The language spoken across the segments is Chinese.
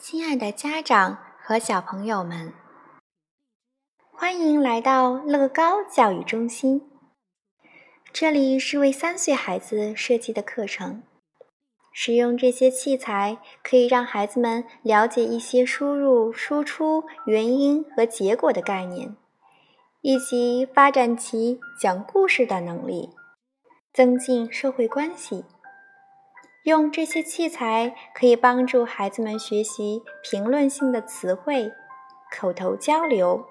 亲爱的家长和小朋友们，欢迎来到乐高教育中心。这里是为三岁孩子设计的课程。使用这些器材可以让孩子们了解一些输入、输出、原因和结果的概念，以及发展其讲故事的能力，增进社会关系。用这些器材可以帮助孩子们学习评论性的词汇、口头交流、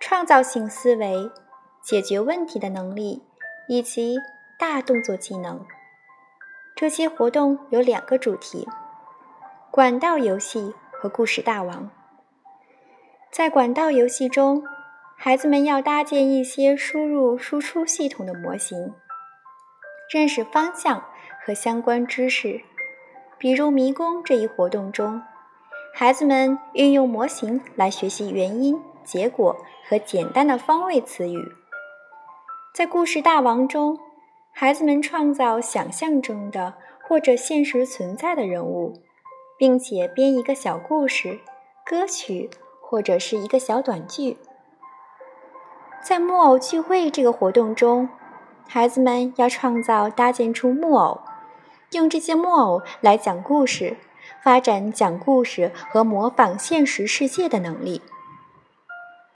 创造性思维、解决问题的能力以及大动作技能。这些活动有两个主题：管道游戏和故事大王。在管道游戏中，孩子们要搭建一些输入输出系统的模型，认识方向。和相关知识，比如迷宫这一活动中，孩子们运用模型来学习原因、结果和简单的方位词语。在故事大王中，孩子们创造想象中的或者现实存在的人物，并且编一个小故事、歌曲或者是一个小短剧。在木偶聚会这个活动中，孩子们要创造搭建出木偶。用这些木偶来讲故事，发展讲故事和模仿现实世界的能力。